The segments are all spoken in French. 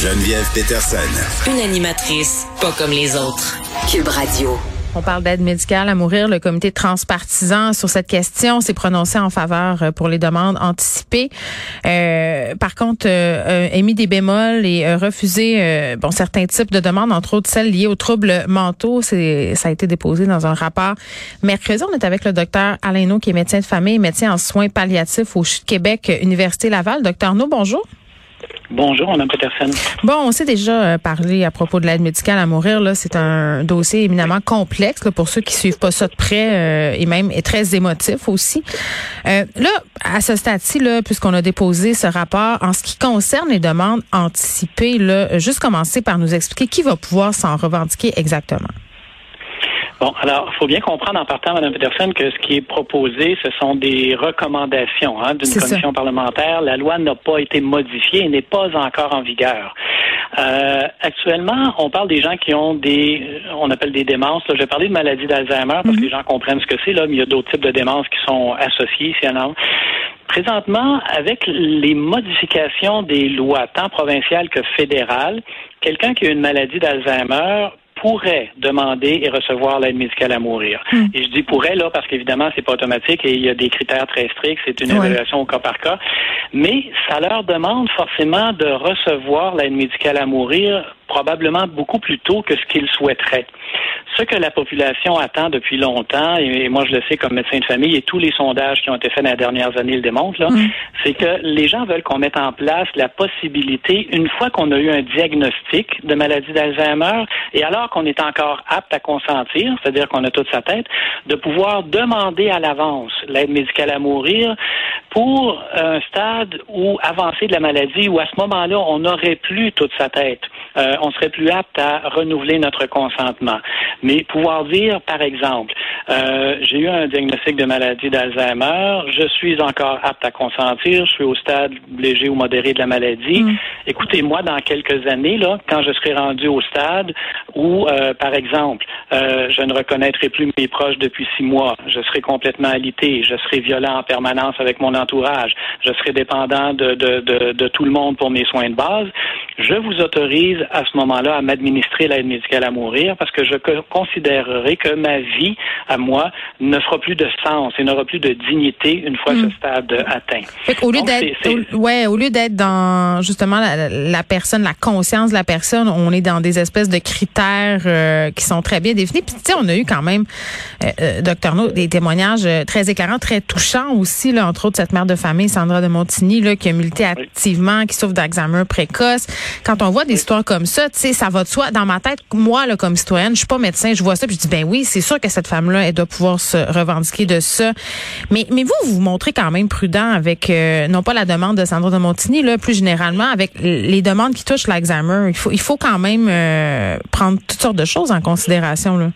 Geneviève Peterson. Une animatrice pas comme les autres. Cube Radio. On parle d'aide médicale à mourir. Le comité transpartisan sur cette question s'est prononcé en faveur euh, pour les demandes anticipées. Euh, par contre, euh, émis des bémols et euh, refusé bon certains types de demandes, entre autres celles liées aux troubles mentaux. C'est ça a été déposé dans un rapport mercredi. On est avec le docteur Alain No, qui est médecin de famille, médecin en soins palliatifs au Québec Université Laval. Docteur No, bonjour. Bonjour, Mme Peterson. Bon, on s'est déjà euh, parlé à propos de l'aide médicale à mourir. Là, c'est un dossier éminemment complexe pour ceux qui suivent pas ça de près euh, et même est très émotif aussi. Euh, là, à ce stade-ci, là, puisqu'on a déposé ce rapport, en ce qui concerne les demandes anticipées, là, juste commencer par nous expliquer qui va pouvoir s'en revendiquer exactement. Bon, alors, il faut bien comprendre en partant, Mme Peterson, que ce qui est proposé, ce sont des recommandations hein, d'une commission parlementaire. La loi n'a pas été modifiée et n'est pas encore en vigueur. Euh, actuellement, on parle des gens qui ont des, on appelle des démences. Là, je vais parler de maladie d'Alzheimer parce que mhm. les gens comprennent ce que c'est, là, mais il y a d'autres types de démences qui sont associées, si en Présentement, avec les modifications des lois, tant provinciales que fédérales, quelqu'un qui a une maladie d'Alzheimer pourrait demander et recevoir l'aide médicale à mourir. Hmm. Et je dis pourrait là parce qu'évidemment c'est pas automatique et il y a des critères très stricts, c'est une évaluation au cas par cas, mais ça leur demande forcément de recevoir l'aide médicale à mourir probablement beaucoup plus tôt que ce qu'ils souhaiteraient. Ce que la population attend depuis longtemps, et moi je le sais comme médecin de famille, et tous les sondages qui ont été faits dans les dernières années le démontrent, là, mm. c'est que les gens veulent qu'on mette en place la possibilité, une fois qu'on a eu un diagnostic de maladie d'Alzheimer, et alors qu'on est encore apte à consentir, c'est-à-dire qu'on a toute sa tête, de pouvoir demander à l'avance l'aide médicale à mourir pour un stade où avancer de la maladie, où à ce moment-là, on n'aurait plus toute sa tête. Euh, on serait plus apte à renouveler notre consentement. Mais pouvoir dire, par exemple, euh, j'ai eu un diagnostic de maladie d'Alzheimer, je suis encore apte à consentir, je suis au stade léger ou modéré de la maladie. Mm. Écoutez, moi, dans quelques années, là, quand je serai rendu au stade où, euh, par exemple, je ne reconnaîtrai plus mes proches depuis six mois, je serai complètement alité, je serai violent en permanence avec mon entourage, je serai dépendant de, de, de, de tout le monde pour mes soins de base, je vous autorise à ce moment-là à m'administrer l'aide médicale à mourir parce que je considérerai que ma vie à moi ne fera plus de sens et n'aura plus de dignité une fois ce hmm. stade atteint. au lieu d'être, ouais, au lieu d'être dans justement la, personne, la conscience de la personne, on est dans des espèces de critères euh, qui sont très bien définis. Puis tu sais, on a eu quand même, euh, euh docteur No, des témoignages très éclairants, très touchants aussi, là, entre autres cette mère de famille, Sandra de Montigny, là, qui a milité activement, qui souffre d'Alzheimer précoce. Quand on voit des histoires comme ça, tu sais, ça va de soi. Dans ma tête, moi, là, comme citoyenne, je suis pas médecin, je vois ça, puis je dis, ben oui, c'est sûr que cette femme-là, elle doit pouvoir se revendiquer de ça. Mais, mais vous, vous vous montrez quand même prudent avec, euh, non pas la demande de Sandra de Montigny, là, plus généralement, avec les demandes qui touchent l'Alzheimer. Il faut, il faut quand même euh, prendre toutes sortes de choses en considération, là.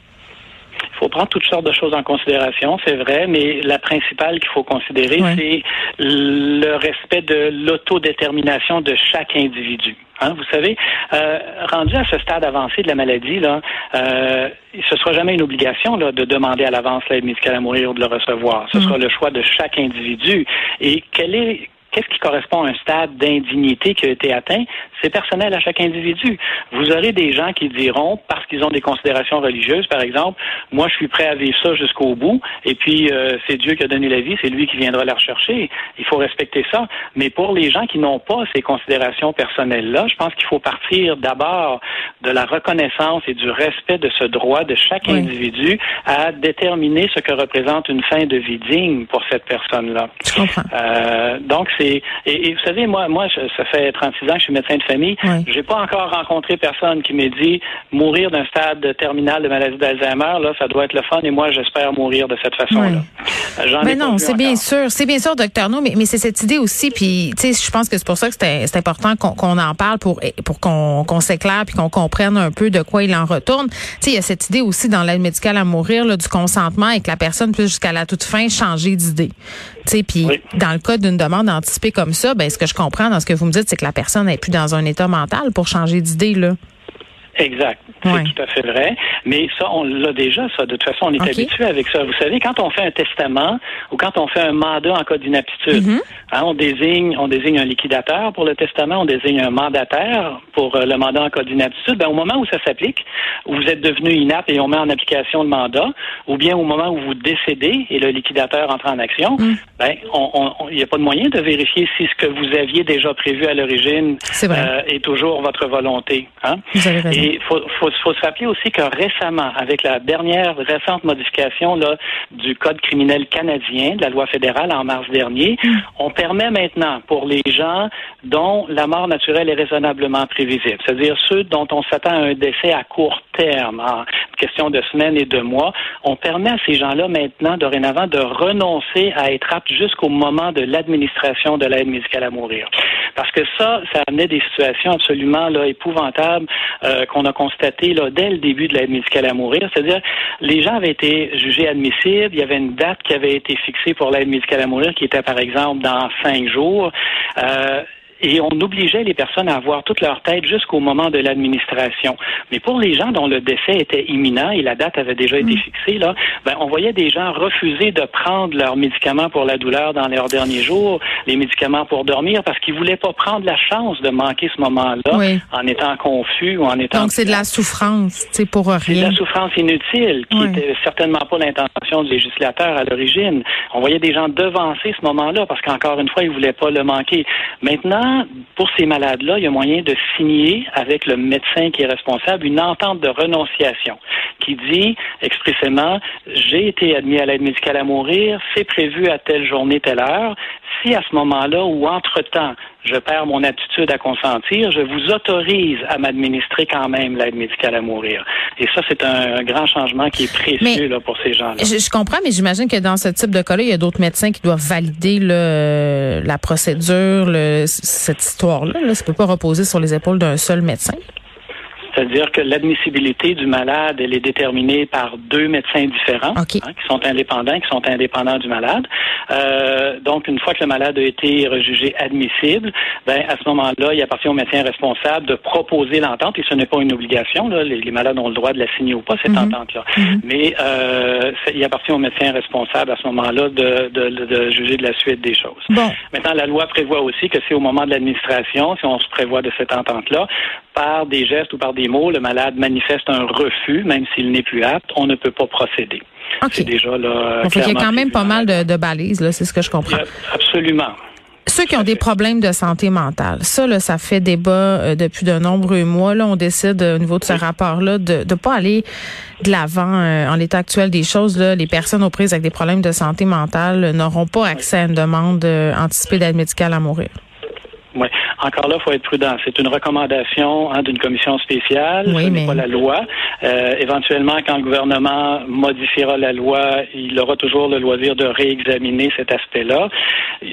Il faut prendre toutes sortes de choses en considération, c'est vrai, mais la principale qu'il faut considérer, c'est le respect de l'autodétermination de chaque individu. Hein, vous savez, euh, rendu à ce stade avancé de la maladie, là, euh, ce sera jamais une obligation là, de demander à l'avance l'aide médicale à mourir ou de le recevoir. Ce mm. sera le choix de chaque individu. Et quel est qu'est-ce qui correspond à un stade d'indignité qui a été atteint, c'est personnel à chaque individu. Vous aurez des gens qui diront, parce qu'ils ont des considérations religieuses, par exemple, moi je suis prêt à vivre ça jusqu'au bout, et puis euh, c'est Dieu qui a donné la vie, c'est lui qui viendra la rechercher. Il faut respecter ça. Mais pour les gens qui n'ont pas ces considérations personnelles-là, je pense qu'il faut partir d'abord de la reconnaissance et du respect de ce droit de chaque individu à déterminer ce que représente une fin de vie digne pour cette personne-là. Euh, donc c'est et, vous savez, moi, moi, ça fait 36 ans que je suis médecin de famille. Je J'ai pas encore rencontré personne qui m'ait dit mourir d'un stade terminal de maladie d'Alzheimer, là, ça doit être le fun. Et moi, j'espère mourir de cette façon-là. Euh, mais non, c'est bien sûr, c'est bien sûr, docteur No, mais, mais c'est cette idée aussi. Puis, tu sais, je pense que c'est pour ça que c'est important qu'on en parle pour pour qu'on s'éclaire puis qu'on comprenne un peu de quoi il en retourne. Tu sais, il y a cette idée aussi dans l'aide médicale à mourir là, du consentement et que la personne puisse jusqu'à la toute fin changer d'idée. Puis dans le cas d'une demande anticipée comme ça, ben, ce que je comprends dans ce que vous me dites, c'est que la personne n'est plus dans un état mental pour changer d'idée, là. Exact. C'est tout à fait vrai. Mais ça, on l'a déjà, ça. De toute façon, on est habitué avec ça. Vous savez, quand on fait un testament ou quand on fait un mandat en cas d'inaptitude, mm-hmm. hein, on désigne, on désigne un liquidateur pour le testament, on désigne un mandataire pour euh, le mandat en cas d'inaptitude. Ben, au moment où ça s'applique, où vous êtes devenu inapte et on met en application le mandat, ou bien au moment où vous décédez et le liquidateur entre en action, mm. ben, il n'y a pas de moyen de vérifier si ce que vous aviez déjà prévu à l'origine euh, est toujours votre volonté. Hein? Et il faut, faut, se rappeler aussi que récemment, avec la dernière récente modification là, du Code criminel canadien, de la loi fédérale en mars dernier, mm. on permet maintenant pour les gens dont la mort naturelle est raisonnablement prévisible, c'est-à-dire ceux dont on s'attend à un décès à court terme, en question de semaines et de mois, on permet à ces gens-là maintenant, dorénavant, de renoncer à être aptes jusqu'au moment de l'administration de l'aide médicale à mourir. Parce que ça, ça amenait des situations absolument là, épouvantables euh, qu'on a constatées dès le début de l'aide médicale à mourir. C'est-à-dire, les gens avaient été jugés admissibles, il y avait une date qui avait été fixée pour l'aide médicale à mourir qui était, par exemple, dans cinq jours. Euh, et on obligeait les personnes à avoir toute leur tête jusqu'au moment de l'administration. Mais pour les gens dont le décès était imminent et la date avait déjà été mm. fixée, là, ben, on voyait des gens refuser de prendre leurs médicaments pour la douleur dans leurs derniers jours, les médicaments pour dormir, parce qu'ils voulaient pas prendre la chance de manquer ce moment-là en étant confus ou en étant. Donc c'est de la souffrance, c'est pour rien. C'est de la souffrance inutile, qui n'était certainement pas l'intention du législateur à l'origine. On voyait des gens devancer ce moment-là parce qu'encore une fois, ils voulaient pas le manquer. Maintenant, pour ces malades-là, il y a moyen de signer avec le médecin qui est responsable une entente de renonciation qui dit expressément j'ai été admis à l'aide médicale à mourir, c'est prévu à telle journée, telle heure. Si à ce moment-là ou entre-temps, je perds mon attitude à consentir, je vous autorise à m'administrer quand même l'aide médicale à mourir. Et ça, c'est un, grand changement qui est précieux là, pour ces gens-là. Je, comprends, mais j'imagine que dans ce type de cas-là, il y a d'autres médecins qui doivent valider la procédure, cette histoire-là. Là, ça ne peut pas reposer sur les épaules d'un seul médecin. C'est-à-dire que l'admissibilité du malade, elle est déterminée par deux médecins différents hein, qui sont indépendants, qui sont indépendants du malade. Euh, donc, une fois que le malade a été rejugé admissible, ben à ce moment-là, il appartient au médecin responsable de proposer l'entente, et ce n'est pas une obligation. Là, les, malades ont le droit de la signer ou pas cette mhm. entente-là. Mhm. Mais euh, il appartient au médecin responsable à ce moment-là de, de, de, juger de la suite des choses. Bon. Maintenant, la loi prévoit aussi que c'est au moment de l'administration, si on se prévoit de cette entente-là, par des gestes ou par des mots, le malade manifeste un refus, même s'il n'est plus apte, on ne peut pas procéder. C'est déjà là. il y a quand même pas mal de, balises, là, c'est ce que je comprends. Absolument. Ceux qui ont des problèmes de santé mentale, ça, là, ça fait débat euh, depuis de nombreux mois. Là, on décide euh, au niveau de ce rapport-là de ne pas aller de l'avant euh, en l'état actuel des choses. Là, les personnes aux prises avec des problèmes de santé mentale n'auront pas accès à une demande anticipée d'aide médicale à mourir. Oui. Encore là, il faut être prudent. C'est une recommandation hein, d'une commission spéciale. ce n'est pas la loi. Euh, éventuellement, quand le gouvernement modifiera la loi, il aura toujours le loisir de réexaminer cet aspect-là.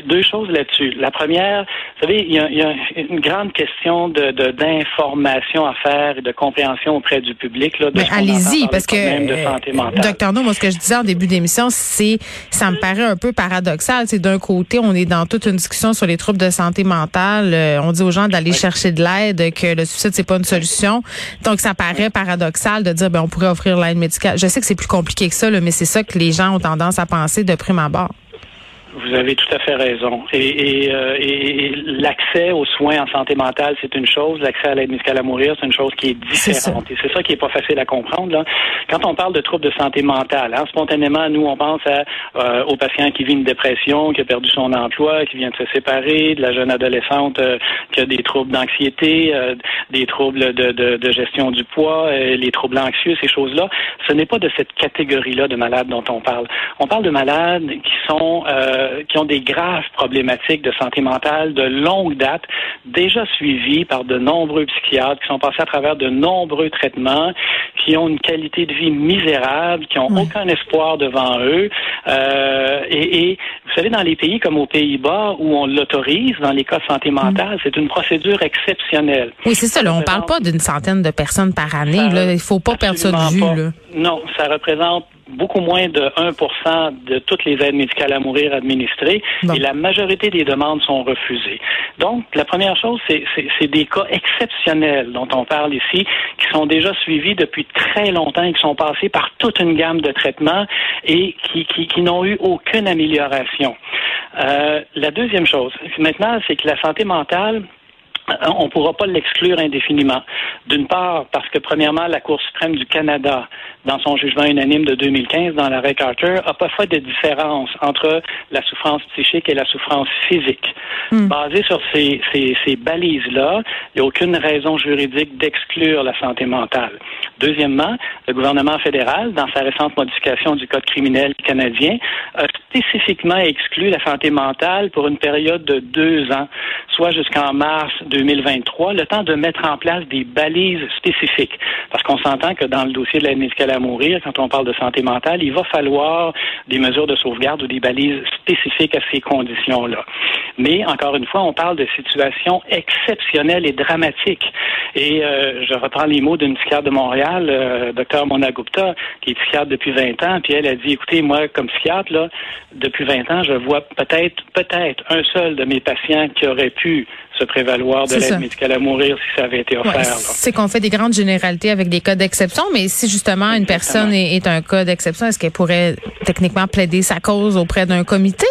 Deux choses là-dessus. La première, vous savez, il y a, une grande question de, d'information à faire et de compréhension auprès du public. Là, de allez-y, parce que, euh, docteur No, moi, ce que je disais en début d'émission, c'est, ça me paraît un peu paradoxal. C'est d'un côté, on est dans toute une discussion sur les troubles de santé mentale. Euh, on dit aux gens d'aller chercher de l'aide, que le suicide c'est pas une solution. Donc ça paraît paradoxal de dire ben on pourrait offrir l'aide médicale. Je sais que c'est plus compliqué que ça, mais c'est ça que les gens ont tendance à penser de prime abord. Vous avez tout à fait raison. Et, et, euh, et l'accès aux soins en santé mentale, c'est une chose. L'accès à l'aide médicale à mourir, c'est une chose qui est différente. Et c'est ça qui est pas facile à comprendre. Là. Quand on parle de troubles de santé mentale, hein, spontanément, nous, on pense à, euh, au patient qui vit une dépression, qui a perdu son emploi, qui vient de se séparer, de la jeune adolescente euh, qui a des troubles d'anxiété, euh, des troubles de, de, de, gestion du poids, les troubles anxieux, ces choses-là. Ce n'est pas de cette catégorie-là de malades dont on parle. On parle de malades qui sont euh, qui ont des graves problématiques de santé mentale de longue date, déjà suivies par de nombreux psychiatres qui sont passés à travers de nombreux traitements, qui ont une qualité de vie misérable, qui n'ont aucun espoir devant eux. Euh, et, vous savez, dans les pays comme aux Pays-Bas, où on l'autorise dans les cas de santé mentale, c'est une procédure exceptionnelle. Oui, c'est ça. Là, on parle pas d'une centaine de personnes par année. Là. Il faut pas perdre ça de vue. Non, ça représente beaucoup moins de 1% de toutes les aides médicales à mourir administrées et la majorité des demandes sont refusées. Donc, la première chose, c'est des cas exceptionnels dont on parle ici, qui sont déjà suivis depuis très longtemps et qui sont passés par toute une gamme de traitements et qui, qui, qui n'ont eu aucune amélioration. Euh, la deuxième chose, maintenant, c'est que la santé mentale, on ne pourra pas l'exclure indéfiniment. D'une part, parce que premièrement, la Cour suprême du Canada, dans son jugement unanime de 2015, dans l'arrêt Carter, a pas fait de différence entre la souffrance psychique et la souffrance physique. Hmm. Basé sur ces, ces, ces balises-là, il n'y a aucune raison juridique d'exclure la santé mentale. Deuxièmement, le gouvernement fédéral, dans sa récente modification du Code criminel canadien, a spécifiquement exclu la santé mentale pour une période de deux ans, soit jusqu'en mars 2023, le temps de mettre en place des balises spécifiques. Parce qu'on s'entend que dans le dossier de l'aide médicale à mourir, quand on parle de santé mentale, il va falloir des mesures de sauvegarde ou des balises spécifiques à ces conditions-là. Mais encore une fois, on parle de situations exceptionnelles et dramatiques. Et euh, je reprends les mots d'une psychiatre de Montréal, euh, docteur Mona Gupta, qui est psychiatre depuis 20 ans, puis elle a dit, écoutez, moi, comme psychiatre, là, depuis 20 ans, je vois peut-être, peut-être un seul de mes patients qui aurait pu se prévaloir de l'aide médicale à mourir si ça avait été offert. c'est qu'on fait des grandes généralités avec des cas d'exception, mais si justement une personne est, est un cas d'exception, est-ce qu'elle pourrait techniquement plaider sa cause auprès d'un comité?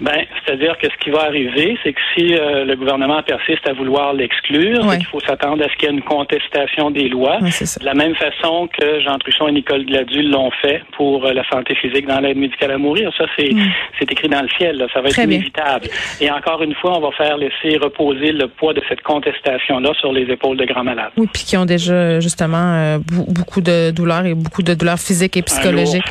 Ben, c'est-à-dire que ce qui va arriver, c'est que si euh, le gouvernement persiste à vouloir l'exclure, il faut s'attendre à ce qu'il y ait une contestation des lois. de la même façon que Jean Truchon et Nicole Gladue l'ont fait pour euh, la santé physique dans l'aide médicale à mourir. Ça, c'est mm. c'est écrit dans le ciel. Ça va être inévitable. Et encore une fois, on va faire laisser reposer le poids de cette contestation-là sur les épaules de grands malades. Oui, puis qui ont déjà justement euh, beaucoup de douleurs et beaucoup de douleurs physiques et psychologiques.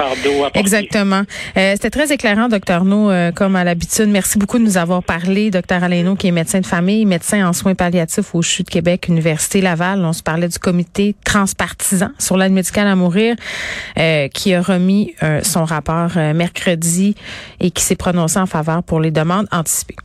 Exactement. C'était très éclairant, docteur No, comme à la Merci beaucoup de nous avoir parlé, docteur Alaino, qui est médecin de famille, médecin en soins palliatifs au CHU de Québec, Université Laval. On se parlait du comité transpartisan sur l'aide médicale à mourir, euh, qui a remis euh, son rapport euh, mercredi et qui s'est prononcé en faveur pour les demandes anticipées.